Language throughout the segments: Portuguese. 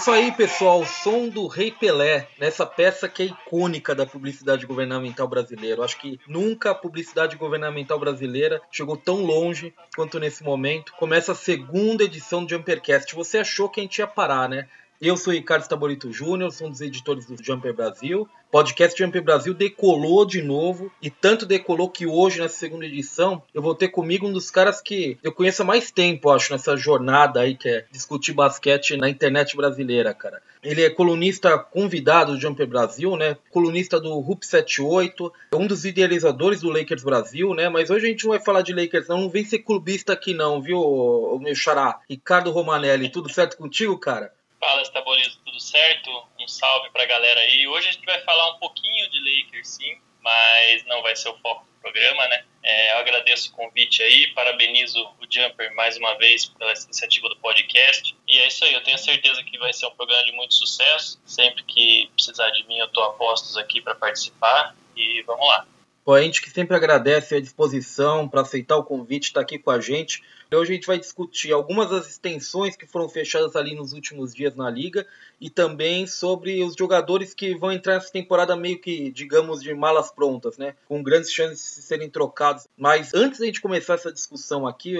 isso aí, pessoal. O som do Rei Pelé, nessa peça que é icônica da publicidade governamental brasileira. Acho que nunca a publicidade governamental brasileira chegou tão longe quanto nesse momento. Começa a segunda edição do Jumpercast. Você achou que a gente ia parar, né? Eu sou Ricardo Stabolito Júnior, sou um dos editores do Jumper Brasil. Podcast Jumper Brasil decolou de novo e tanto decolou que hoje, nessa segunda edição, eu vou ter comigo um dos caras que eu conheço há mais tempo, acho, nessa jornada aí que é discutir basquete na internet brasileira, cara. Ele é colunista convidado do Jumper Brasil, né? Colunista do Rup 78, um dos idealizadores do Lakers Brasil, né? Mas hoje a gente não vai falar de Lakers, não. Não vem ser clubista aqui, não, viu, meu xará? Ricardo Romanelli, tudo certo contigo, cara? Fala, Estabolito, tudo certo? Um salve pra galera aí. Hoje a gente vai falar um pouquinho de Lakers, sim, mas não vai ser o foco do programa, né? É, eu agradeço o convite aí, parabenizo o Jumper mais uma vez pela iniciativa do podcast. E é isso aí, eu tenho certeza que vai ser um programa de muito sucesso. Sempre que precisar de mim, eu tô a postos aqui para participar. E vamos lá. Pô, a gente que sempre agradece a disposição para aceitar o convite, estar tá aqui com a gente. Hoje a gente vai discutir algumas das extensões que foram fechadas ali nos últimos dias na liga e também sobre os jogadores que vão entrar nessa temporada meio que, digamos, de malas prontas, né? Com grandes chances de serem trocados. Mas antes da gente começar essa discussão aqui,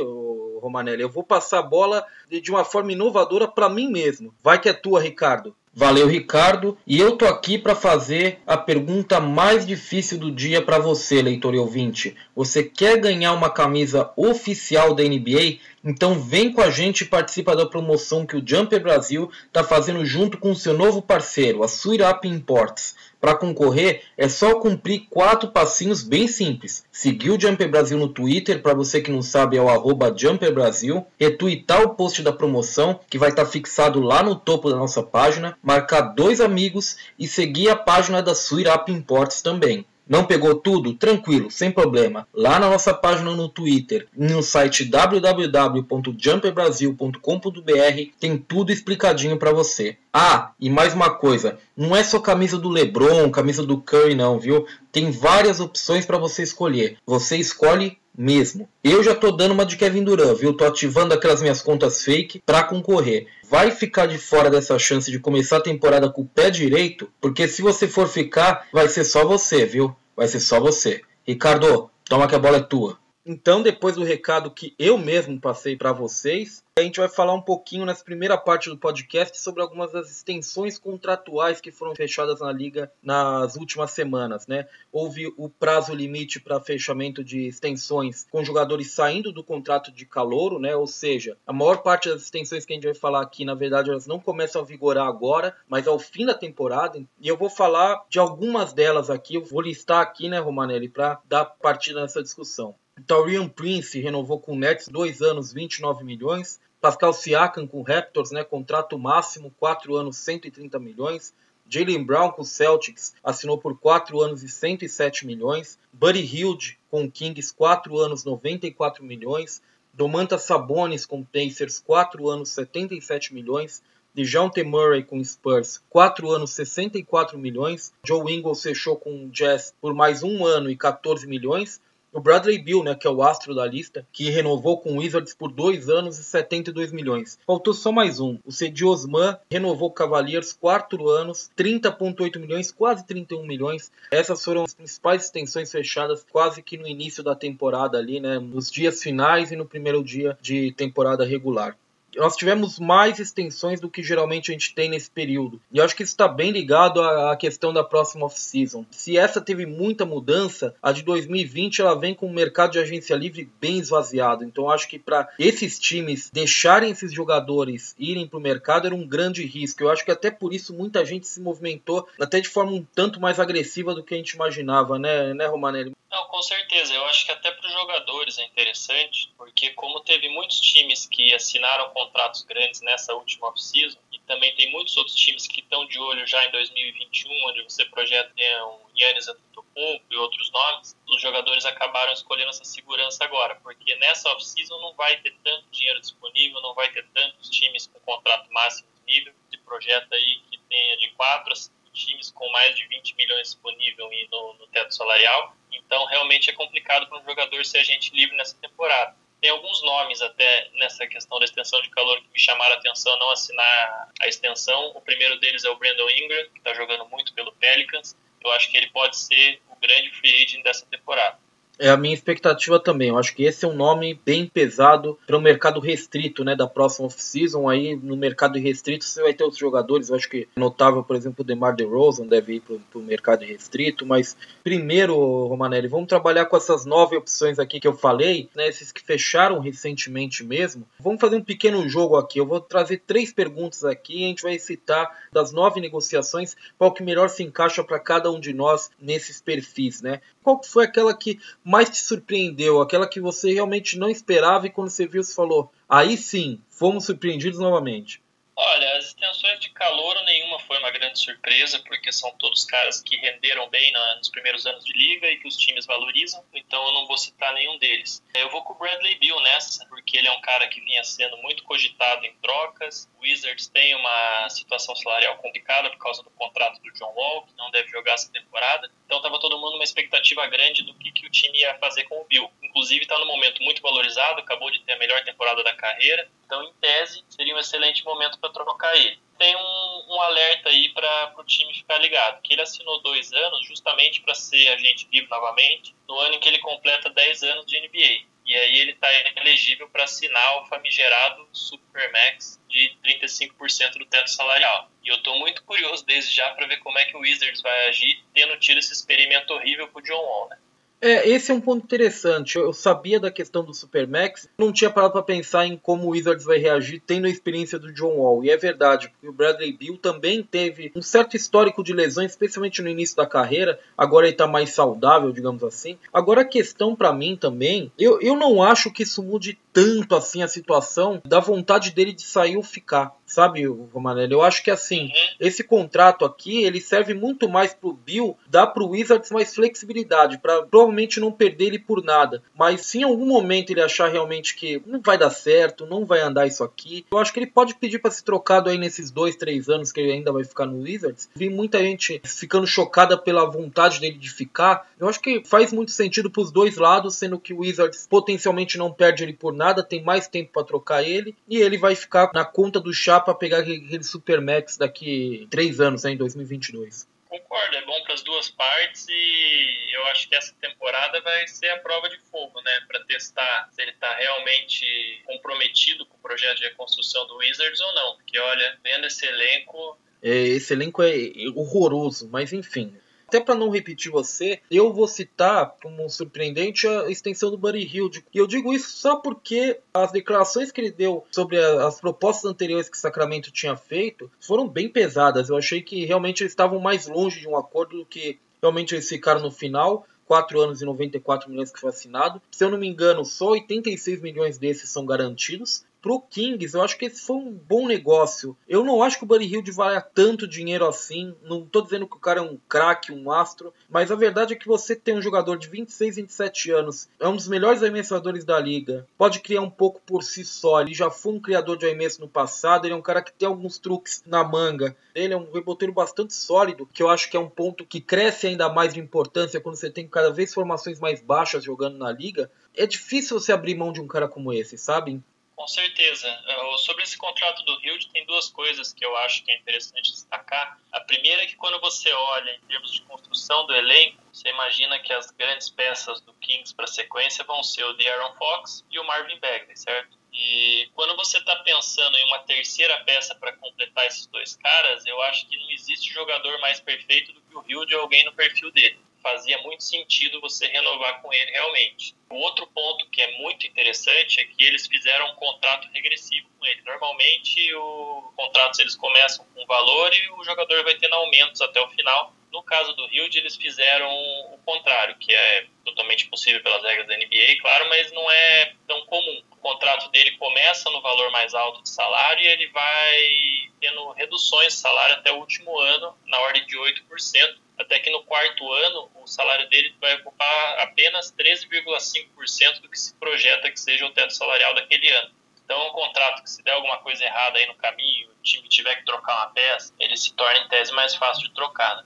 Romanelli, eu vou passar a bola de uma forma inovadora para mim mesmo. Vai que é tua, Ricardo. Valeu, Ricardo. E eu tô aqui para fazer a pergunta mais difícil do dia para você, leitor e ouvinte. Você quer ganhar uma camisa oficial da NBA? Então vem com a gente e participa da promoção que o Jumper Brasil está fazendo junto com seu novo parceiro, a Suirap Imports. Para concorrer, é só cumprir quatro passinhos bem simples. Seguir o Jumper Brasil no Twitter, para você que não sabe é o arroba Jumper Brasil. Retweetar o post da promoção, que vai estar tá fixado lá no topo da nossa página. Marcar dois amigos e seguir a página da Suirap Imports também. Não pegou tudo? Tranquilo, sem problema. Lá na nossa página no Twitter, no site www.jumperbrasil.com.br tem tudo explicadinho para você. Ah, e mais uma coisa, não é só camisa do LeBron, camisa do Curry não, viu? Tem várias opções para você escolher. Você escolhe mesmo. Eu já tô dando uma de Kevin Durant, viu? Tô ativando aquelas minhas contas fake para concorrer. Vai ficar de fora dessa chance de começar a temporada com o pé direito, porque se você for ficar, vai ser só você, viu? vai ser só você. Ricardo, toma que a bola é tua. Então, depois do recado que eu mesmo passei para vocês, a gente vai falar um pouquinho nessa primeira parte do podcast sobre algumas das extensões contratuais que foram fechadas na liga nas últimas semanas, né? Houve o prazo limite para fechamento de extensões com jogadores saindo do contrato de calouro, né? Ou seja, a maior parte das extensões que a gente vai falar aqui, na verdade, elas não começam a vigorar agora, mas ao fim da temporada. E eu vou falar de algumas delas aqui, eu vou listar aqui, né, Romanelli, para dar partida nessa discussão. Taurian Prince renovou com o Nets dois anos, 29 milhões. Pascal Siakam com Raptors, né, contrato máximo, 4 anos, 130 milhões. Jalen Brown com Celtics assinou por 4 anos e 107 milhões. Buddy Hield com Kings, 4 anos, 94 milhões. Domantas Sabonis com Pacers, 4 anos, 77 milhões. DeJounte Murray com Spurs, 4 anos, 64 milhões. Joe Ingles fechou com o Jazz por mais um ano e 14 milhões o Bradley Bill, né, que é o astro da lista, que renovou com o Wizards por dois anos e 72 milhões. Faltou só mais um. O Cedi Osman renovou com o Cavaliers quatro anos, 30,8 milhões, quase 31 milhões. Essas foram as principais extensões fechadas quase que no início da temporada ali, né, nos dias finais e no primeiro dia de temporada regular nós tivemos mais extensões do que geralmente a gente tem nesse período. E eu acho que isso está bem ligado à questão da próxima off-season. Se essa teve muita mudança, a de 2020 ela vem com o mercado de agência livre bem esvaziado. Então acho que para esses times deixarem esses jogadores irem para o mercado era um grande risco. Eu acho que até por isso muita gente se movimentou até de forma um tanto mais agressiva do que a gente imaginava, né, né Romanelli? Não, com certeza. Eu acho que até para os jogadores é interessante, porque como teve muitos times que assinaram contratos grandes nessa última off-season, e também tem muitos outros times que estão de olho já em 2021, onde você projeta um Yannis Antetokounmpo e outros nomes, os jogadores acabaram escolhendo essa segurança agora, porque nessa off-season não vai ter tanto dinheiro disponível, não vai ter tantos times com contrato máximo nível, de projeta aí que tenha de 4 a 5 times com mais de 20 milhões disponível no, no teto salarial, então realmente é complicado para um jogador ser agente livre nessa temporada. Tem alguns nomes até nessa questão da extensão de calor que me chamaram a atenção não assinar a extensão. O primeiro deles é o Brandon Ingram, que está jogando muito pelo Pelicans. Eu acho que ele pode ser o grande free agent dessa temporada é a minha expectativa também. Eu acho que esse é um nome bem pesado para o mercado restrito, né, da próxima off-season. Aí no mercado restrito você vai ter os jogadores. Eu acho que é notável, por exemplo, o DeMar DeRozan deve ir para o mercado restrito. Mas primeiro, Romanelli, vamos trabalhar com essas nove opções aqui que eu falei, né, esses que fecharam recentemente mesmo. Vamos fazer um pequeno jogo aqui. Eu vou trazer três perguntas aqui. A gente vai citar das nove negociações qual que melhor se encaixa para cada um de nós nesses perfis, né? Qual foi aquela que mais te surpreendeu? Aquela que você realmente não esperava e quando você viu, você falou: aí sim, fomos surpreendidos novamente. Olha, as extensões de calor nenhuma foi uma grande surpresa, porque são todos caras que renderam bem na, nos primeiros anos de liga e que os times valorizam, então eu não vou citar nenhum deles. Eu vou com o Bradley Bill nessa, porque ele é um cara que vinha sendo muito cogitado em trocas. Wizards tem uma situação salarial complicada por causa do contrato do John Wall, que não deve jogar essa temporada. Então estava todo mundo uma expectativa grande do que, que o time ia fazer com o Bill. Inclusive está num momento muito valorizado, acabou de ter a melhor temporada da carreira. Então, em tese, seria um excelente momento para trocar ele. Tem um, um alerta aí para o time ficar ligado, que ele assinou dois anos justamente para ser agente livre novamente, no ano em que ele completa 10 anos de NBA. E aí ele está elegível para assinar o famigerado Supermax de 35% do teto salarial. E eu estou muito curioso desde já para ver como é que o Wizards vai agir, tendo tido esse experimento horrível com o John Wall, né? É, esse é um ponto interessante. Eu sabia da questão do Supermax, não tinha parado para pensar em como o Wizards vai reagir tendo a experiência do John Wall. E é verdade, porque o Bradley Bill também teve um certo histórico de lesões, especialmente no início da carreira. Agora ele está mais saudável, digamos assim. Agora a questão para mim também, eu, eu não acho que isso mude tanto assim a situação da vontade dele de sair ou ficar sabe, Romanelli? Eu acho que assim, uhum. esse contrato aqui, ele serve muito mais pro Bill, dá pro Wizards mais flexibilidade, para provavelmente não perder ele por nada. Mas se em algum momento ele achar realmente que não vai dar certo, não vai andar isso aqui, eu acho que ele pode pedir para ser trocado aí nesses dois, três anos que ele ainda vai ficar no Wizards. Vi muita gente ficando chocada pela vontade dele de ficar. Eu acho que faz muito sentido pros dois lados, sendo que o Wizards potencialmente não perde ele por nada, tem mais tempo para trocar ele, e ele vai ficar na conta do chá para pegar aquele Supermax daqui três anos, né, em 2022. Concordo, é bom para as duas partes e eu acho que essa temporada vai ser a prova de fogo, né, para testar se ele está realmente comprometido com o projeto de reconstrução do Wizards ou não. Porque olha, vendo esse elenco, é, esse elenco é horroroso, mas enfim até para não repetir você, eu vou citar como surpreendente a extensão do Buddy Hield. E eu digo isso só porque as declarações que ele deu sobre as propostas anteriores que Sacramento tinha feito foram bem pesadas. Eu achei que realmente eles estavam mais longe de um acordo do que realmente eles ficaram no final. 4 anos e 94 milhões que foi assinado. Se eu não me engano, só 86 milhões desses são garantidos pro Kings, eu acho que esse foi um bom negócio. Eu não acho que o Buddy Hilde valha tanto dinheiro assim. Não tô dizendo que o cara é um craque, um astro, mas a verdade é que você tem um jogador de 26, 27 anos, é um dos melhores arremessadores da liga, pode criar um pouco por si só. Ele já foi um criador de arremesso no passado, ele é um cara que tem alguns truques na manga. Ele é um reboteiro bastante sólido, que eu acho que é um ponto que cresce ainda mais de importância quando você tem cada vez formações mais baixas jogando na liga. É difícil você abrir mão de um cara como esse, sabe? Com certeza. É, sobre esse contrato do Hild, tem duas coisas que eu acho que é interessante destacar. A primeira é que quando você olha em termos de construção do elenco, você imagina que as grandes peças do Kings para sequência vão ser o De'Aaron Fox e o Marvin Bagley, certo? E quando você está pensando em uma terceira peça para completar esses dois caras, eu acho que não existe jogador mais perfeito do que o Hild ou alguém no perfil dele fazia muito sentido você renovar com ele realmente. O outro ponto que é muito interessante é que eles fizeram um contrato regressivo com ele. Normalmente, os contratos eles começam com valor e o jogador vai tendo aumentos até o final. No caso do Hilde, eles fizeram o contrário, que é totalmente possível pelas regras da NBA, claro, mas não é tão comum. O contrato dele começa no valor mais alto de salário e ele vai tendo reduções de salário até o último ano, na ordem de 8%, até que no quarto ano o salário dele vai ocupar apenas 13,5% do que se projeta que seja o teto salarial daquele ano. Então, um contrato que se der alguma coisa errada aí no caminho, o time tiver que trocar uma peça, ele se torna em tese mais fácil de trocar. Né?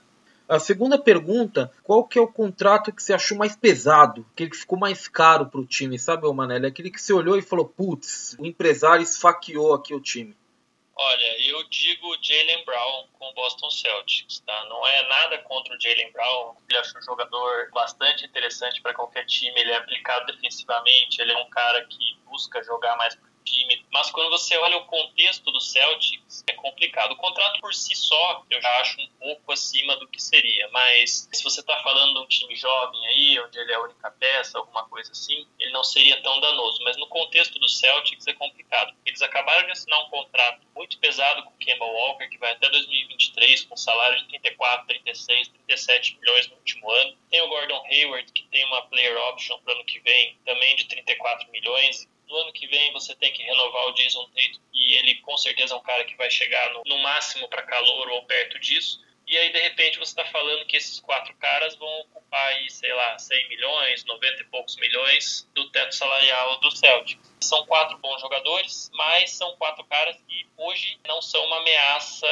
A segunda pergunta, qual que é o contrato que você achou mais pesado? Aquele que ficou mais caro para o time, sabe, Manelli? Aquele que você olhou e falou, putz, o empresário esfaqueou aqui o time. Olha, eu digo Jalen Brown com o Boston Celtics, tá? Não é nada contra o Jalen Brown. Ele acho um jogador bastante interessante para qualquer time. Ele é aplicado defensivamente, ele é um cara que busca jogar mais time. Mas quando você olha o contexto do Celtics, é complicado. O contrato por si só, eu já acho um pouco acima do que seria. Mas se você está falando de um time jovem aí, onde ele é a única peça, alguma coisa assim, ele não seria tão danoso. Mas no contexto do Celtics é complicado. Eles acabaram de assinar um contrato muito pesado com o Kemba Walker, que vai até 2023, com salário de 34, 36, 37 milhões no último ano. Tem o Gordon Hayward, que tem uma player option para ano que vem, também de 34 milhões no ano que vem você tem que renovar o Jason Tatum e ele com certeza é um cara que vai chegar no, no máximo para calor ou perto disso. E aí, de repente, você está falando que esses quatro caras vão ocupar aí, sei lá, 100 milhões, 90 e poucos milhões do teto salarial do Celtic. São quatro bons jogadores, mas são quatro caras que hoje não são uma ameaça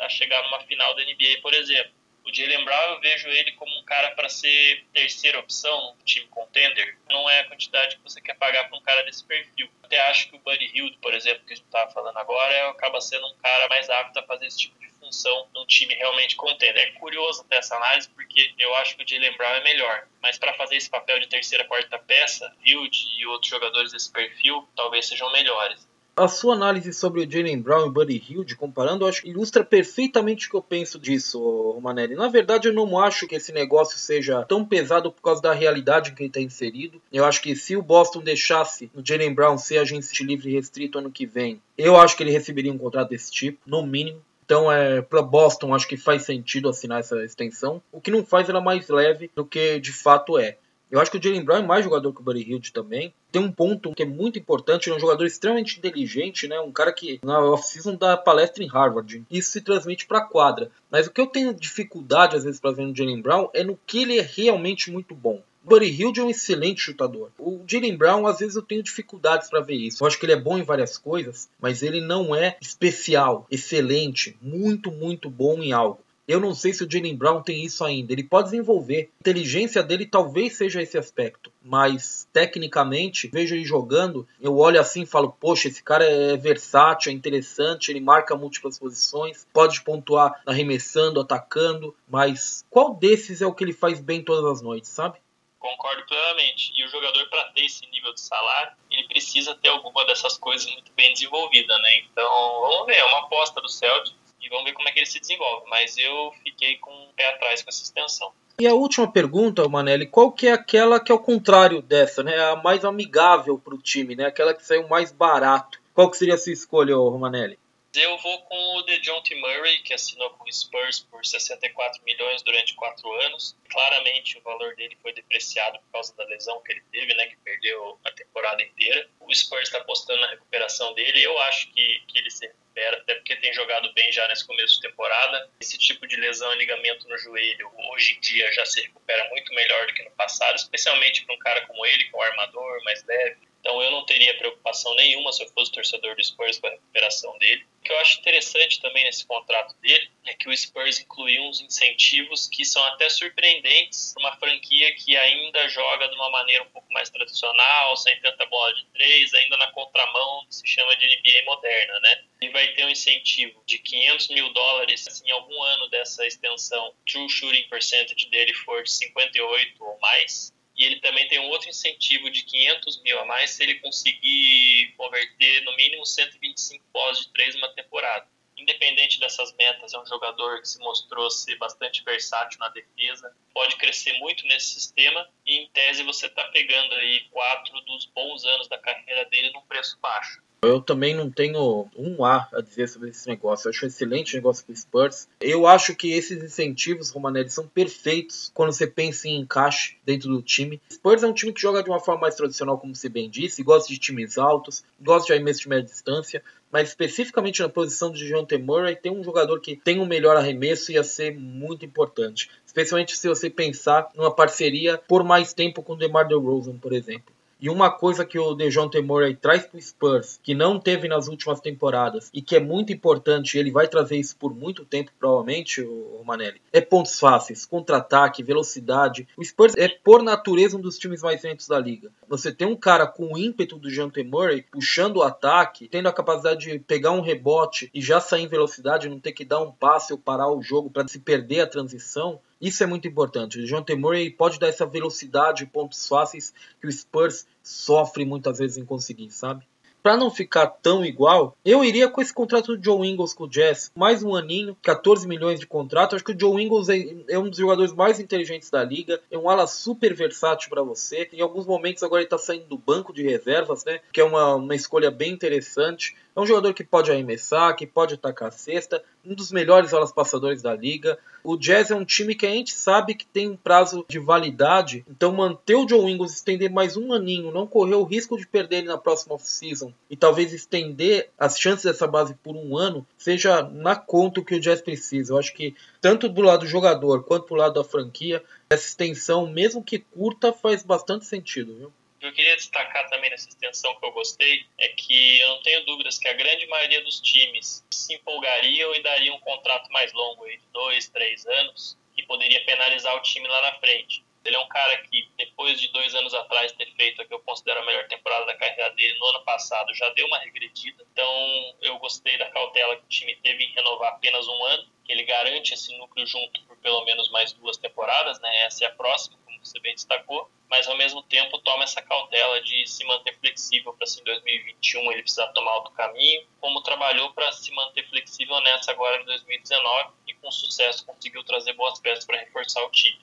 a chegar numa final da NBA, por exemplo. O Jalen Brown eu vejo ele como um cara para ser terceira opção no time contender. Não é a quantidade que você quer pagar para um cara desse perfil. Até acho que o Buddy Hield, por exemplo, que a gente estava falando agora, acaba sendo um cara mais apto a fazer esse tipo de função num time realmente contender. É curioso ter essa análise porque eu acho que o Jalen Brown é melhor. Mas para fazer esse papel de terceira, quarta peça, Hield e outros jogadores desse perfil talvez sejam melhores a sua análise sobre o Jalen Brown e o Buddy Hilde, comparando, acho que ilustra perfeitamente o que eu penso disso, Romanelli. Na verdade, eu não acho que esse negócio seja tão pesado por causa da realidade em que ele está inserido. Eu acho que se o Boston deixasse o Jalen Brown ser agente livre restrito ano que vem, eu acho que ele receberia um contrato desse tipo, no mínimo. Então, é, para Boston, acho que faz sentido assinar essa extensão. O que não faz ela mais leve do que de fato é. Eu acho que o Jalen Brown é mais jogador que o Buddy Hilde também. Tem um ponto que é muito importante, ele é um jogador extremamente inteligente, né? Um cara que na off-season dá palestra em Harvard. Isso se transmite para quadra. Mas o que eu tenho dificuldade às vezes para ver no Jalen Brown é no que ele é realmente muito bom. O Buddy Hilde é um excelente chutador. O Jalen Brown, às vezes, eu tenho dificuldades para ver isso. Eu acho que ele é bom em várias coisas, mas ele não é especial, excelente, muito, muito bom em algo. Eu não sei se o Jalen Brown tem isso ainda. Ele pode desenvolver. A inteligência dele talvez seja esse aspecto. Mas, tecnicamente, vejo ele jogando, eu olho assim e falo, poxa, esse cara é versátil, é interessante, ele marca múltiplas posições, pode pontuar arremessando, atacando, mas qual desses é o que ele faz bem todas as noites, sabe? Concordo plenamente. E o jogador, para ter esse nível de salário, ele precisa ter alguma dessas coisas muito bem desenvolvida, né? Então, vamos ver, é uma aposta do Celtic e vamos ver como é que ele se desenvolve. Mas eu fiquei com o pé atrás com essa extensão. E a última pergunta, Manelli, qual que é aquela que é o contrário dessa, né? A mais amigável para o time, né? Aquela que saiu mais barato. Qual que seria a sua escolha, Manelli? Eu vou com o DeJounte Murray, que assinou com o Spurs por 64 milhões durante quatro anos. Claramente o valor dele foi depreciado por causa da lesão que ele teve, né, que perdeu a temporada inteira. O Spurs está apostando na recuperação dele. Eu acho que, que ele se recupera, até porque tem jogado bem já nesse começo de temporada. Esse tipo de lesão e ligamento no joelho, hoje em dia, já se recupera muito melhor do que no passado, especialmente para um cara como ele, que é um armador mais leve. Então eu não teria preocupação nenhuma se eu fosse torcedor do Spurs com a recuperação dele. O que eu acho interessante também nesse contrato dele é que o Spurs incluiu uns incentivos que são até surpreendentes para uma franquia que ainda joga de uma maneira um pouco mais tradicional, sem tanta bola de três, ainda na contramão que se chama de NBA moderna, né? E vai ter um incentivo de 500 mil dólares se em algum ano dessa extensão true shooting percentage dele for de 58 ou mais, e ele também tem um outro incentivo de 500 mil a mais se ele conseguir converter no mínimo 125 pós de três numa temporada. Independente dessas metas, é um jogador que se mostrou ser bastante versátil na defesa, pode crescer muito nesse sistema e, em tese, você está pegando aí quatro dos bons anos da carreira dele num preço baixo. Eu também não tenho um A a dizer sobre esse negócio. Eu acho um excelente negócio para Spurs. Eu acho que esses incentivos, Romanelli, são perfeitos quando você pensa em encaixe dentro do time. Spurs é um time que joga de uma forma mais tradicional, como você bem disse, gosta de times altos, gosta de arremesso de média distância, mas especificamente na posição de John T. Murray, tem um jogador que tem um melhor arremesso e ia ser muito importante. Especialmente se você pensar numa parceria por mais tempo com o DeMar DeRozan, por exemplo. E uma coisa que o DeJounte Murray traz para o Spurs, que não teve nas últimas temporadas e que é muito importante, ele vai trazer isso por muito tempo, provavelmente, o Manelli, é pontos fáceis, contra-ataque, velocidade. O Spurs é, por natureza, um dos times mais lentos da liga. Você tem um cara com o ímpeto do DeJounte Murray, puxando o ataque, tendo a capacidade de pegar um rebote e já sair em velocidade, não ter que dar um passe ou parar o jogo para se perder a transição. Isso é muito importante. O John T. Murray pode dar essa velocidade pontos fáceis que o Spurs sofre muitas vezes em conseguir, sabe? Para não ficar tão igual, eu iria com esse contrato do Joe Ingles com o Jazz. Mais um aninho, 14 milhões de contrato. Acho que o Joe Ingles é, é um dos jogadores mais inteligentes da liga. É um ala super versátil para você. Em alguns momentos agora ele está saindo do banco de reservas, né? Que é uma, uma escolha bem interessante. É um jogador que pode arremessar, que pode atacar a cesta, um dos melhores alas passadores da liga. O Jazz é um time que a gente sabe que tem um prazo de validade, então manter o Joe Ingles, estender mais um aninho, não correr o risco de perder ele na próxima off-season e talvez estender as chances dessa base por um ano, seja na conta o que o Jazz precisa. Eu acho que tanto do lado do jogador quanto do lado da franquia, essa extensão, mesmo que curta, faz bastante sentido, viu? O que eu queria destacar também nessa extensão que eu gostei é que eu não tenho dúvidas que a grande maioria dos times se empolgariam e dariam um contrato mais longo, de dois, três anos, que poderia penalizar o time lá na frente. Ele é um cara que, depois de dois anos atrás ter feito a que eu considero a melhor temporada da carreira dele no ano passado, já deu uma regredida. Então, eu gostei da cautela que o time teve em renovar apenas um ano, que ele garante esse núcleo junto por pelo menos mais duas temporadas, né? Essa é a próxima você bem destacou, mas ao mesmo tempo toma essa cautela de se manter flexível para se em 2021 ele precisar tomar outro caminho, como trabalhou para se manter flexível nessa agora em 2019 e com sucesso conseguiu trazer boas peças para reforçar o time.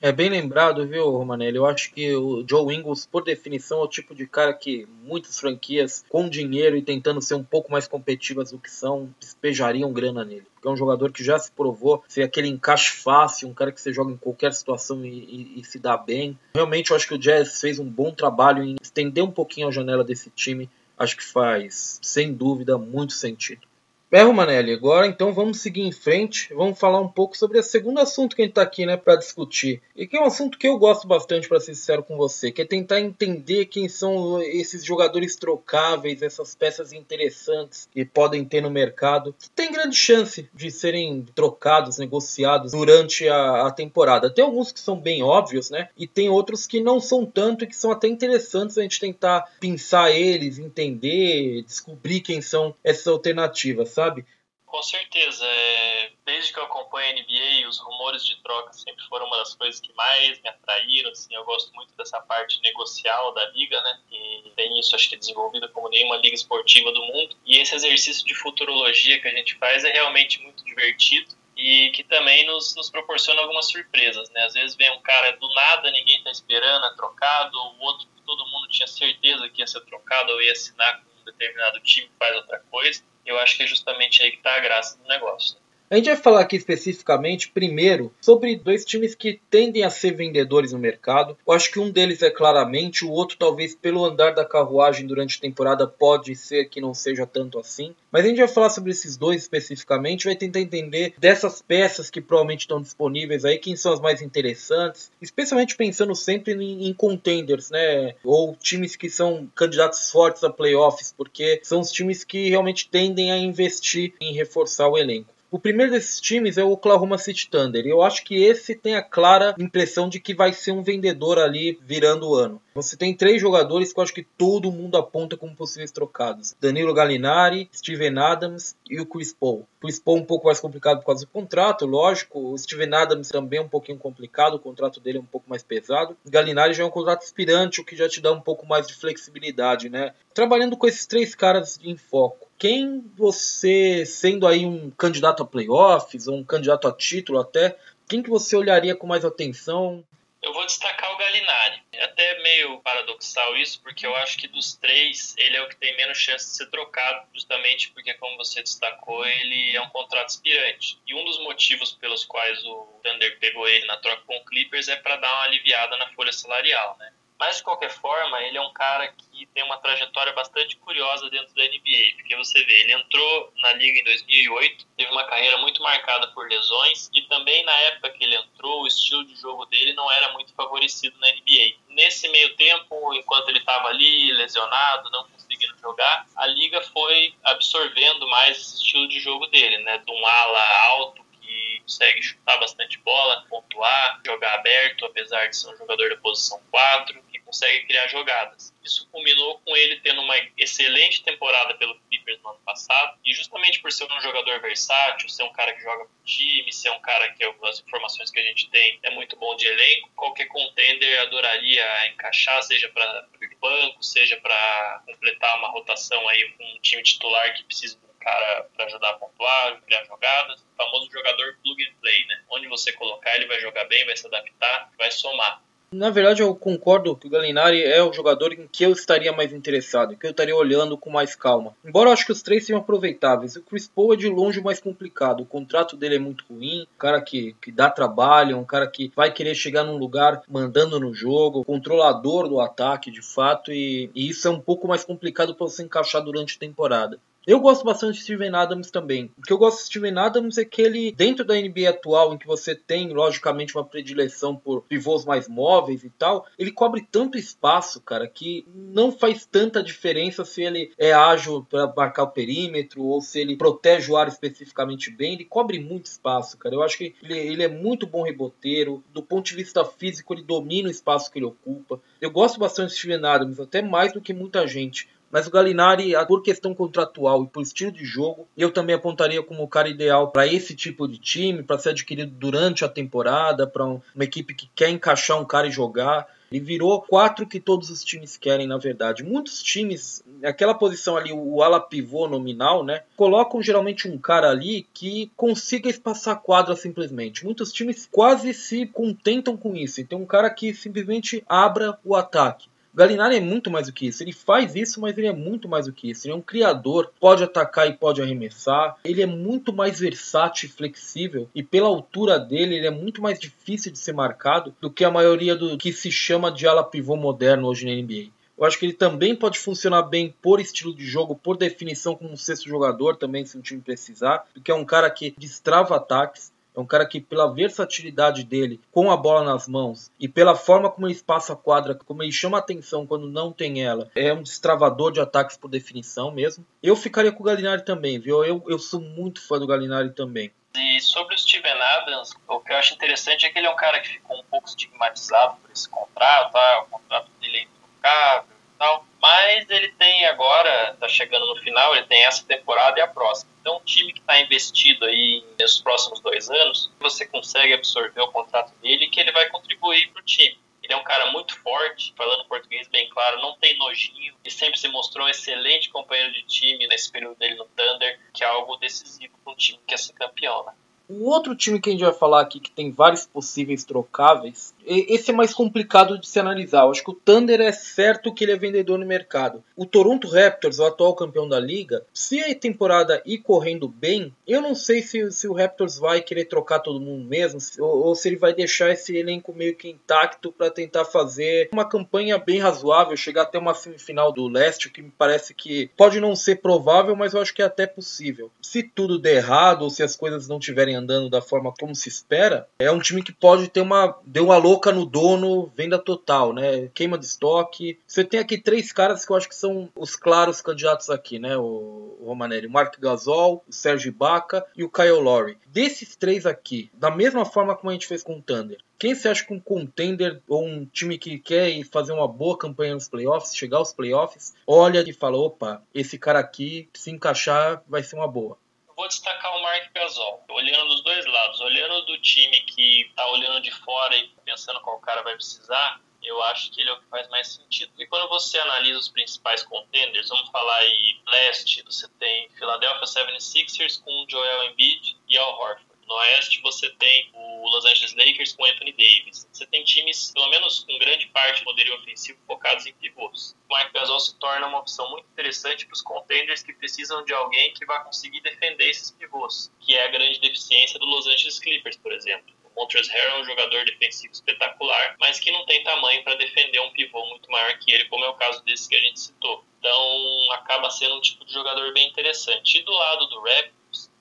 É bem lembrado, viu, Romanelli? Eu acho que o Joe Ingles, por definição, é o tipo de cara que muitas franquias, com dinheiro e tentando ser um pouco mais competitivas do que são, despejariam grana nele. Porque é um jogador que já se provou ser aquele encaixe fácil, um cara que você joga em qualquer situação e, e, e se dá bem. Realmente, eu acho que o Jazz fez um bom trabalho em estender um pouquinho a janela desse time. Acho que faz, sem dúvida, muito sentido. É, Romanelli, agora então vamos seguir em frente. Vamos falar um pouco sobre o segundo assunto que a gente está aqui né, para discutir. E que é um assunto que eu gosto bastante, para ser sincero com você, que é tentar entender quem são esses jogadores trocáveis, essas peças interessantes que podem ter no mercado, que tem grande chance de serem trocados, negociados durante a, a temporada. Tem alguns que são bem óbvios, né? E tem outros que não são tanto e que são até interessantes a gente tentar pensar eles, entender, descobrir quem são essas alternativas sabe? Com certeza. É, desde que eu acompanho a NBA, os rumores de troca sempre foram uma das coisas que mais me atraíram. Assim, eu gosto muito dessa parte negocial da liga, né? E tem isso, acho que, desenvolvida como nenhuma liga esportiva do mundo. E esse exercício de futurologia que a gente faz é realmente muito divertido e que também nos, nos proporciona algumas surpresas, né? Às vezes vem um cara do nada, ninguém tá esperando, é trocado, o outro todo mundo tinha certeza que ia ser trocado ou ia assinar com um determinado time faz outra coisa eu acho que é justamente aí que está a graça do negócio. A gente vai falar aqui especificamente, primeiro, sobre dois times que tendem a ser vendedores no mercado. Eu acho que um deles é claramente, o outro, talvez pelo andar da carruagem durante a temporada, pode ser que não seja tanto assim. Mas a gente vai falar sobre esses dois especificamente, vai tentar entender dessas peças que provavelmente estão disponíveis aí, quem são as mais interessantes, especialmente pensando sempre em, em contenders, né? Ou times que são candidatos fortes a playoffs, porque são os times que realmente tendem a investir em reforçar o elenco. O primeiro desses times é o Oklahoma City Thunder. Eu acho que esse tem a clara impressão de que vai ser um vendedor ali virando o ano. Você tem três jogadores que eu acho que todo mundo aponta como possíveis trocados: Danilo Gallinari, Steven Adams e o Chris Paul. Chris Paul um pouco mais complicado por causa do contrato, lógico. O Steven Adams também é um pouquinho complicado, o contrato dele é um pouco mais pesado. Gallinari já é um contrato aspirante, o que já te dá um pouco mais de flexibilidade, né? Trabalhando com esses três caras em foco quem você, sendo aí um candidato a playoffs, ou um candidato a título até, quem que você olharia com mais atenção? Eu vou destacar o Galinari. É até meio paradoxal isso, porque eu acho que dos três, ele é o que tem menos chance de ser trocado, justamente porque, como você destacou, ele é um contrato aspirante. E um dos motivos pelos quais o Thunder pegou ele na troca com o Clippers é para dar uma aliviada na folha salarial, né? Mas, de qualquer forma, ele é um cara que tem uma trajetória bastante curiosa dentro da NBA, porque você vê, ele entrou na liga em 2008, teve uma carreira muito marcada por lesões, e também na época que ele entrou, o estilo de jogo dele não era muito favorecido na NBA. Nesse meio tempo, enquanto ele estava ali lesionado, não conseguindo jogar, a liga foi absorvendo mais esse estilo de jogo dele, né? De um ala alto que consegue chutar bastante bola, pontuar, jogar aberto, apesar de ser um jogador da posição 4, que consegue criar jogadas. Isso culminou com ele tendo uma excelente temporada pelo Clippers no ano passado, e justamente por ser um jogador versátil, ser um cara que joga pro time, ser um cara que, as informações que a gente tem, é muito bom de elenco, qualquer contender adoraria encaixar, seja para banco, seja para completar uma rotação aí com um time titular que precisa cara para ajudar a pontuar, criar jogadas, o famoso jogador plug and play, né? Onde você colocar, ele vai jogar bem, vai se adaptar, vai somar. Na verdade, eu concordo que o Gallinari é o jogador em que eu estaria mais interessado, que eu estaria olhando com mais calma. Embora eu acho que os três sejam aproveitáveis, o Chris Paul é de longe mais complicado. O contrato dele é muito ruim, um cara que, que dá trabalho, um cara que vai querer chegar num lugar mandando no jogo, controlador do ataque de fato, e, e isso é um pouco mais complicado para você encaixar durante a temporada. Eu gosto bastante de Steven Adams também. O que eu gosto de Steven Adams é que ele, dentro da NBA atual, em que você tem, logicamente, uma predileção por pivôs mais móveis e tal, ele cobre tanto espaço, cara, que não faz tanta diferença se ele é ágil para marcar o perímetro ou se ele protege o ar especificamente bem. Ele cobre muito espaço, cara. Eu acho que ele, ele é muito bom reboteiro. Do ponto de vista físico, ele domina o espaço que ele ocupa. Eu gosto bastante de Steven Adams, até mais do que muita gente. Mas o Galinari, por questão contratual e por estilo de jogo, eu também apontaria como o cara ideal para esse tipo de time, para ser adquirido durante a temporada, para uma equipe que quer encaixar um cara e jogar. Ele virou quatro que todos os times querem, na verdade. Muitos times, aquela posição ali, o ala pivô nominal, né? Colocam geralmente um cara ali que consiga espaçar a quadra simplesmente. Muitos times quase se contentam com isso. Tem um cara que simplesmente abra o ataque. Galinari é muito mais do que isso. Ele faz isso, mas ele é muito mais do que isso. Ele é um criador, pode atacar e pode arremessar. Ele é muito mais versátil e flexível. E pela altura dele, ele é muito mais difícil de ser marcado do que a maioria do que se chama de ala pivô moderno hoje na NBA. Eu acho que ele também pode funcionar bem por estilo de jogo, por definição como um sexto jogador também, se o time precisar, porque é um cara que destrava ataques, é um cara que, pela versatilidade dele com a bola nas mãos e pela forma como ele passa a quadra, como ele chama atenção quando não tem ela, é um destravador de ataques por definição mesmo. Eu ficaria com o Galinari também, viu? Eu, eu sou muito fã do Galinari também. E sobre o Steven Adams, o que eu acho interessante é que ele é um cara que ficou um pouco estigmatizado por esse contrato, tá? o contrato dele é introcável e tal. Mas ele tem agora, está chegando no final, ele tem essa temporada e a próxima. Então, um time que está investido aí nos próximos dois anos, você consegue absorver o contrato dele que ele vai contribuir para o time. Ele é um cara muito forte, falando português bem claro, não tem nojinho. e sempre se mostrou um excelente companheiro de time nesse período dele no Thunder, que é algo decisivo para um time que quer ser campeão, né? O outro time que a gente vai falar aqui, que tem vários possíveis trocáveis, esse é mais complicado de se analisar. Eu acho que o Thunder é certo que ele é vendedor no mercado. O Toronto Raptors, o atual campeão da liga, se a temporada ir correndo bem, eu não sei se, se o Raptors vai querer trocar todo mundo mesmo, ou, ou se ele vai deixar esse elenco meio que intacto para tentar fazer uma campanha bem razoável, chegar até uma semifinal do leste, o que me parece que pode não ser provável, mas eu acho que é até possível. Se tudo der errado, ou se as coisas não estiverem andando da forma como se espera, é um time que pode ter uma. deu uma louca no dono venda total, né? Queima de estoque. Você tem aqui três caras que eu acho que são os claros candidatos aqui, né? O, Romanelli, o Mark Gasol, o Sérgio Ibaka e o Kyle Lowry. Desses três aqui, da mesma forma como a gente fez com o Thunder, quem você acha que um contender ou um time que quer fazer uma boa campanha nos playoffs, chegar aos playoffs, olha e fala: opa, esse cara aqui, se encaixar, vai ser uma boa? Vou destacar o Mark Gasol, olhando dos dois lados, olhando do time que está olhando de fora e pensando qual cara vai precisar, eu acho que ele é o que faz mais sentido. E quando você analisa os principais contenders, vamos falar aí leste, você tem Philadelphia 76ers com Joel Embiid e Al Horford. No Oeste você tem o Los Angeles Lakers com Anthony Davis. Você tem times, pelo menos com grande parte do poderio ofensivo, focados em pivôs. O Mark Gasol se torna uma opção muito interessante para os contenders que precisam de alguém que vai conseguir defender esses pivôs, que é a grande deficiência do Los Angeles Clippers, por exemplo. Montrezl Harrell é um jogador defensivo espetacular, mas que não tem tamanho para defender um pivô muito maior que ele, como é o caso desse que a gente citou. Então, acaba sendo um tipo de jogador bem interessante. E do lado do Raptors,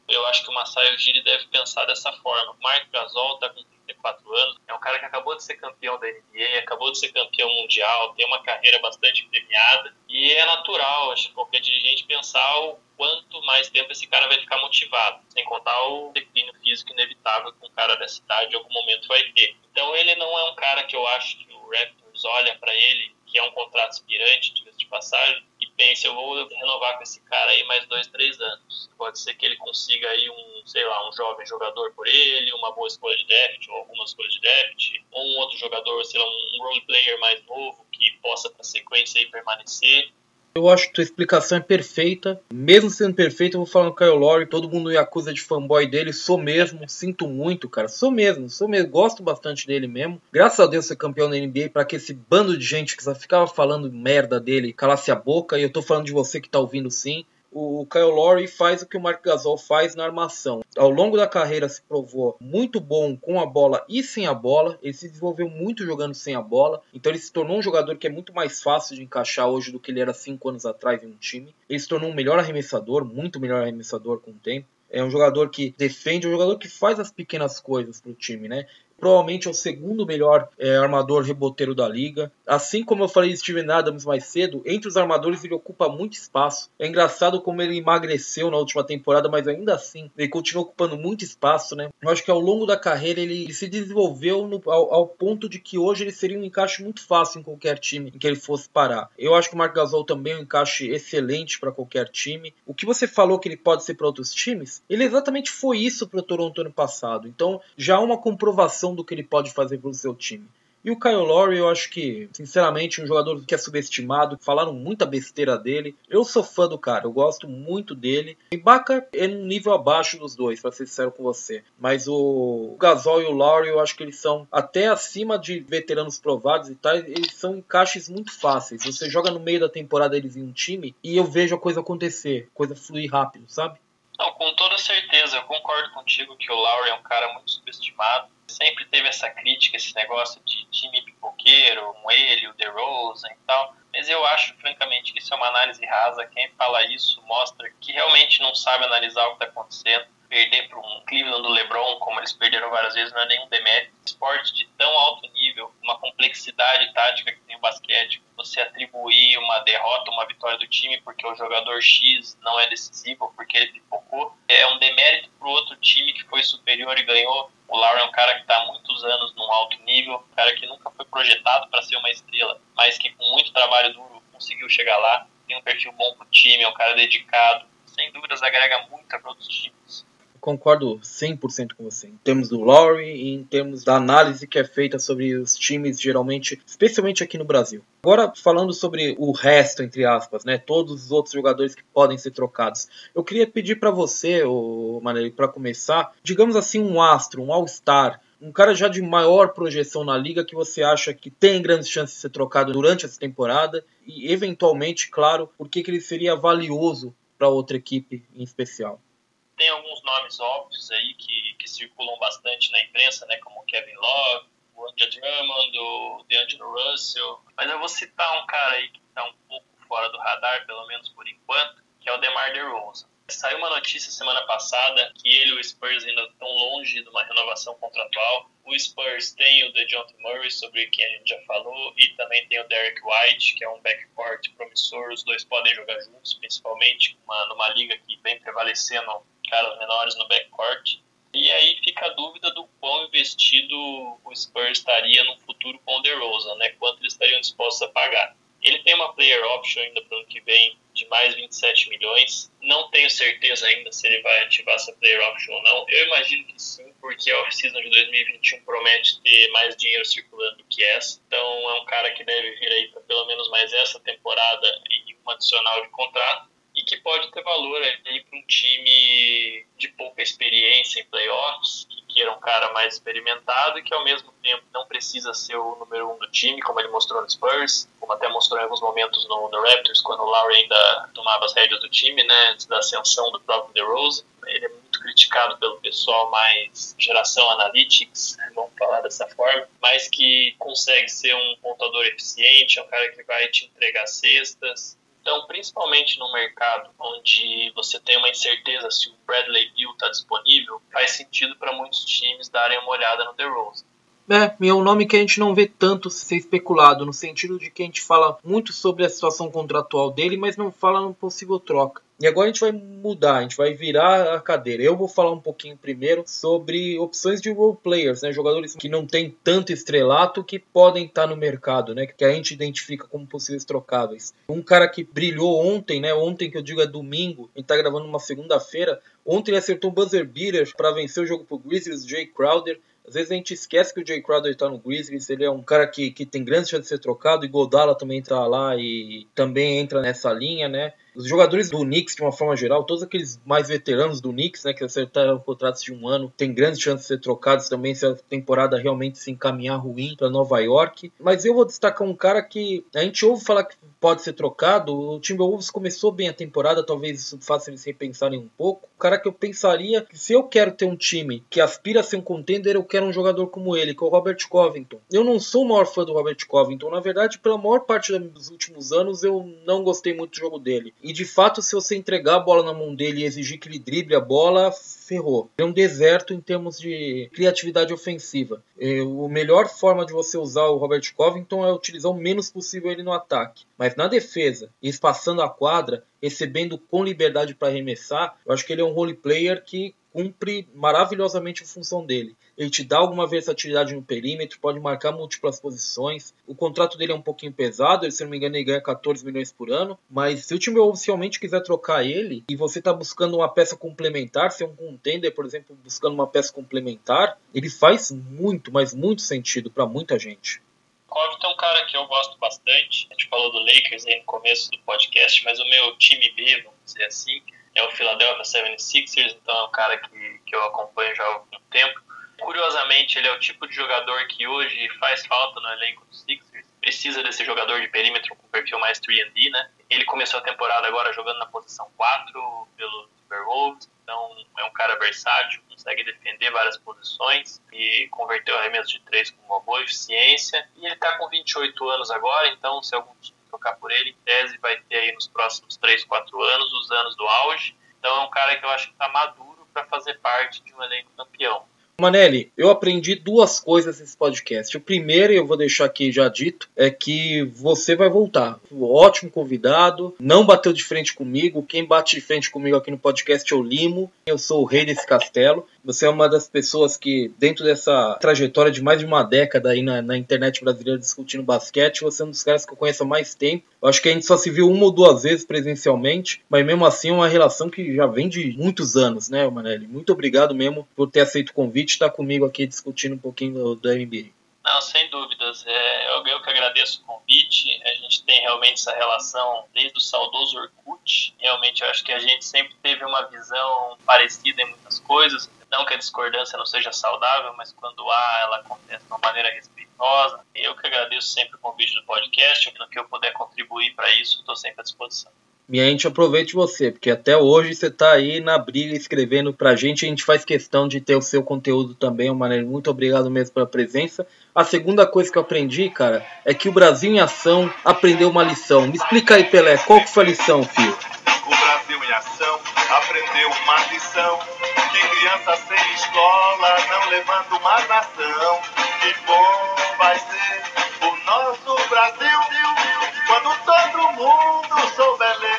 eu acho que o Masai Ujiri deve pensar dessa forma. Mark Gasol está com 34 anos. É um cara que acabou de ser campeão da NBA, acabou de ser campeão mundial, tem uma carreira bastante premiada. E é natural, acho que qualquer dirigente pensar o quanto mais tempo esse cara vai ficar motivado, sem contar o declínio físico inevitável que um cara dessa idade em algum momento vai ter. Então ele não é um cara que eu acho que o Raptors olha para ele, que é um contrato aspirante, de passagem, e pensa, eu vou renovar com esse cara aí mais dois, três anos. Pode ser que ele consiga aí um, sei lá, um jovem jogador por ele, uma boa escolha de draft, ou algumas escolhas de draft, ou um outro jogador, sei lá, um role player mais novo que possa para sequência aí permanecer. Eu acho que tua explicação é perfeita. Mesmo sendo perfeita, eu vou falar no Kyle Lowry. Todo mundo me acusa de fanboy dele. Sou mesmo. Sinto muito, cara. Sou mesmo. Sou mesmo. Gosto bastante dele mesmo. Graças a Deus ser campeão da NBA para que esse bando de gente que só ficava falando merda dele calasse a boca. E eu tô falando de você que tá ouvindo sim o Kyle Lowry faz o que o Mark Gasol faz na armação. Ao longo da carreira se provou muito bom com a bola e sem a bola. Ele se desenvolveu muito jogando sem a bola. Então ele se tornou um jogador que é muito mais fácil de encaixar hoje do que ele era cinco anos atrás em um time. Ele se tornou um melhor arremessador, muito melhor arremessador com o tempo. É um jogador que defende, é um jogador que faz as pequenas coisas para o time, né? Provavelmente é o segundo melhor é, armador reboteiro da liga. Assim como eu falei de Steven Adams mais cedo, entre os armadores ele ocupa muito espaço. É engraçado como ele emagreceu na última temporada, mas ainda assim ele continua ocupando muito espaço, né? Eu acho que ao longo da carreira ele, ele se desenvolveu no, ao, ao, ponto de que hoje ele seria um encaixe muito fácil em qualquer time em que ele fosse parar. Eu acho que o Marc Gasol também é um encaixe excelente para qualquer time. O que você falou que ele pode ser para outros times, ele exatamente foi isso para o Toronto ano passado. Então já há uma comprovação noção do que ele pode fazer pelo seu time. E o Kyle Lowry, eu acho que, sinceramente, um jogador que é subestimado. Falaram muita besteira dele. Eu sou fã do cara, eu gosto muito dele. O Ibaka é um nível abaixo dos dois, para ser sincero com você. Mas o Gasol e o Lowry, eu acho que eles são até acima de veteranos provados e tal. Eles são encaixes muito fáceis. Você joga no meio da temporada eles em um time e eu vejo a coisa acontecer, coisa fluir rápido, sabe? Não, com toda certeza, eu concordo contigo que o Lowry é um cara muito subestimado sempre teve essa crítica, esse negócio de time pipoqueiro, um ele, o DeRozan e tal. Mas eu acho, francamente, que isso é uma análise rasa. Quem fala isso mostra que realmente não sabe analisar o que está acontecendo perder para um Cleveland do LeBron, como eles perderam várias vezes, não é nenhum demérito. Esporte de tão alto nível, uma complexidade tática que tem o basquete, você atribuir uma derrota, uma vitória do time porque o jogador X não é decisivo, porque ele pipocou, é um demérito para o outro time que foi superior e ganhou. O Lauren é um cara que está há muitos anos num alto nível, um cara que nunca foi projetado para ser uma estrela, mas que com muito trabalho duro conseguiu chegar lá. Tem um perfil bom para o time, é um cara dedicado, sem dúvidas agrega muito para outros times concordo 100% com você. Em termos do Lowry e em termos da análise que é feita sobre os times, geralmente, especialmente aqui no Brasil. Agora, falando sobre o resto, entre aspas, né? Todos os outros jogadores que podem ser trocados. Eu queria pedir para você, Manelli, para começar, digamos assim, um astro, um all-star, um cara já de maior projeção na liga que você acha que tem grandes chances de ser trocado durante essa temporada e, eventualmente, claro, por que ele seria valioso para outra equipe em especial? Tem alguns nomes óbvios aí que, que circulam bastante na imprensa, né, como Kevin Love, o Andrew Drummond, o DeAngelo Russell. Mas eu vou citar um cara aí que está um pouco fora do radar, pelo menos por enquanto, que é o DeMar DeRozan. Saiu uma notícia semana passada que ele e o Spurs ainda estão longe de uma renovação contratual. O Spurs tem o DeJounte Murray, sobre quem a gente já falou, e também tem o Derek White, que é um backcourt promissor. Os dois podem jogar juntos, principalmente numa, numa liga que vem prevalecendo caras menores no backcourt. E aí fica a dúvida do quão investido o Spurs estaria no futuro com o DeRozan, né? Quanto eles estariam dispostos a pagar. Ele tem uma player option ainda para o ano que vem de mais 27 milhões. Não tenho certeza ainda se ele vai ativar essa player option ou não. Eu imagino que sim, porque a off-season de 2021 promete ter mais dinheiro circulando do que essa. Então é um cara que deve vir aí para pelo menos mais essa temporada e um adicional de contrato que pode ter valor aí para um time de pouca experiência em playoffs, que queira um cara mais experimentado e que ao mesmo tempo não precisa ser o número um do time, como ele mostrou no Spurs, como até mostrou em alguns momentos no, no Raptors, quando o Lowry ainda tomava as rédeas do time, né, antes da ascensão do próprio DeRozan. Ele é muito criticado pelo pessoal mais geração analytics, vamos falar dessa forma, mas que consegue ser um pontador eficiente, é um cara que vai te entregar cestas, Então, principalmente no mercado onde você tem uma incerteza se o Bradley Bill está disponível, faz sentido para muitos times darem uma olhada no DeRozan. É, e é um nome que a gente não vê tanto ser especulado, no sentido de que a gente fala muito sobre a situação contratual dele, mas não fala no possível troca. E agora a gente vai mudar, a gente vai virar a cadeira. Eu vou falar um pouquinho primeiro sobre opções de role players, né? Jogadores que não têm tanto estrelato que podem estar no mercado, né? Que a gente identifica como possíveis trocáveis. Um cara que brilhou ontem, né? Ontem que eu digo é domingo, a gente tá gravando uma segunda-feira. Ontem ele acertou um buzzer beater para vencer o jogo pro Grizzlies, Jay Crowder. Às vezes a gente esquece que o Jay Crowder está no Grizzlies, ele é um cara que, que tem grandes chances de ser trocado, e Godala também está lá e também entra nessa linha, né? Os jogadores do Knicks, de uma forma geral, todos aqueles mais veteranos do Knicks, né, que acertaram contratos de um ano, têm grandes chances de ser trocados também se a temporada realmente se encaminhar ruim para Nova York. Mas eu vou destacar um cara que a gente ouve falar que pode ser trocado. O Timberwolves começou bem a temporada, talvez isso faça eles repensarem um pouco. O cara que eu pensaria que se eu quero ter um time que aspira a ser um contender, eu quero um jogador como ele, que é o Robert Covington. Eu não sou o maior fã do Robert Covington, na verdade, pela maior parte dos últimos anos eu não gostei muito do jogo dele. E de fato, se você entregar a bola na mão dele e exigir que ele drible a bola, ferrou. É um deserto em termos de criatividade ofensiva. É, a melhor forma de você usar o Robert Covington é utilizar o menos possível ele no ataque. Mas na defesa, espaçando a quadra, recebendo com liberdade para arremessar, eu acho que ele é um role player que cumpre maravilhosamente a função dele. Ele te dá alguma versatilidade no perímetro, pode marcar múltiplas posições. O contrato dele é um pouquinho pesado, ele, se não me engano, ele ganha 14 milhões por ano. Mas se o time oficialmente quiser trocar ele e você está buscando uma peça complementar, se é um contender, por exemplo, buscando uma peça complementar, ele faz muito, mas muito sentido para muita gente. Covington é um cara que eu gosto bastante. A gente falou do Lakers aí no começo do podcast, mas o meu time B, vamos dizer assim, é o Philadelphia 76ers, então é um cara que, que eu acompanho já há algum tempo. Curiosamente, ele é o tipo de jogador que hoje faz falta no elenco dos Sixers. Precisa desse jogador de perímetro com perfil mais 3D, né? Ele começou a temporada agora jogando na posição 4 pelo Timberwolves, então é um cara versátil, consegue defender várias posições e converteu arremesso de 3 com uma boa eficiência. E ele está com 28 anos agora, então se algum time trocar por ele, em tese vai ter aí nos próximos 3, 4 anos os anos do auge. Então é um cara que eu acho que está maduro para fazer parte de um elenco campeão. Manelli, eu aprendi duas coisas nesse podcast. O primeiro, eu vou deixar aqui já dito, é que você vai voltar. Ótimo convidado, não bateu de frente comigo. Quem bate de frente comigo aqui no podcast é o Limo. Eu sou o rei desse castelo. Você é uma das pessoas que, dentro dessa trajetória de mais de uma década aí na, na, internet brasileira discutindo basquete, você é um dos caras que eu conheço há mais tempo. Eu acho que a gente só se viu uma ou duas vezes presencialmente, mas mesmo assim é uma relação que já vem de muitos anos, né, Manelli? Muito obrigado mesmo por ter aceito o convite e estar comigo aqui discutindo um pouquinho do, NBA. Não, sem dúvidas. É, eu, eu que agradeço o convite. A gente tem realmente essa relação desde o saudoso Orkut. Realmente eu acho que a gente sempre teve uma visão parecida em muitas coisas. Não que a discordância não seja saudável, mas quando há, ela acontece de uma maneira respeitosa. Eu que agradeço sempre o convite do podcast. No que eu puder contribuir para isso, estou sempre à disposição. E a gente aproveite você, porque até hoje você está aí na briga escrevendo para a gente. A gente faz questão de ter o seu conteúdo também, Maneiro. Muito obrigado mesmo pela presença. A segunda coisa que eu aprendi, cara, é que o Brasil em ação aprendeu uma lição. Me explica aí, Pelé, qual que foi a lição, filho? O Brasil em ação aprendeu uma lição. Que criança sem escola não levanta uma nação. Que bom vai ser o nosso Brasil quando todo mundo souber ler.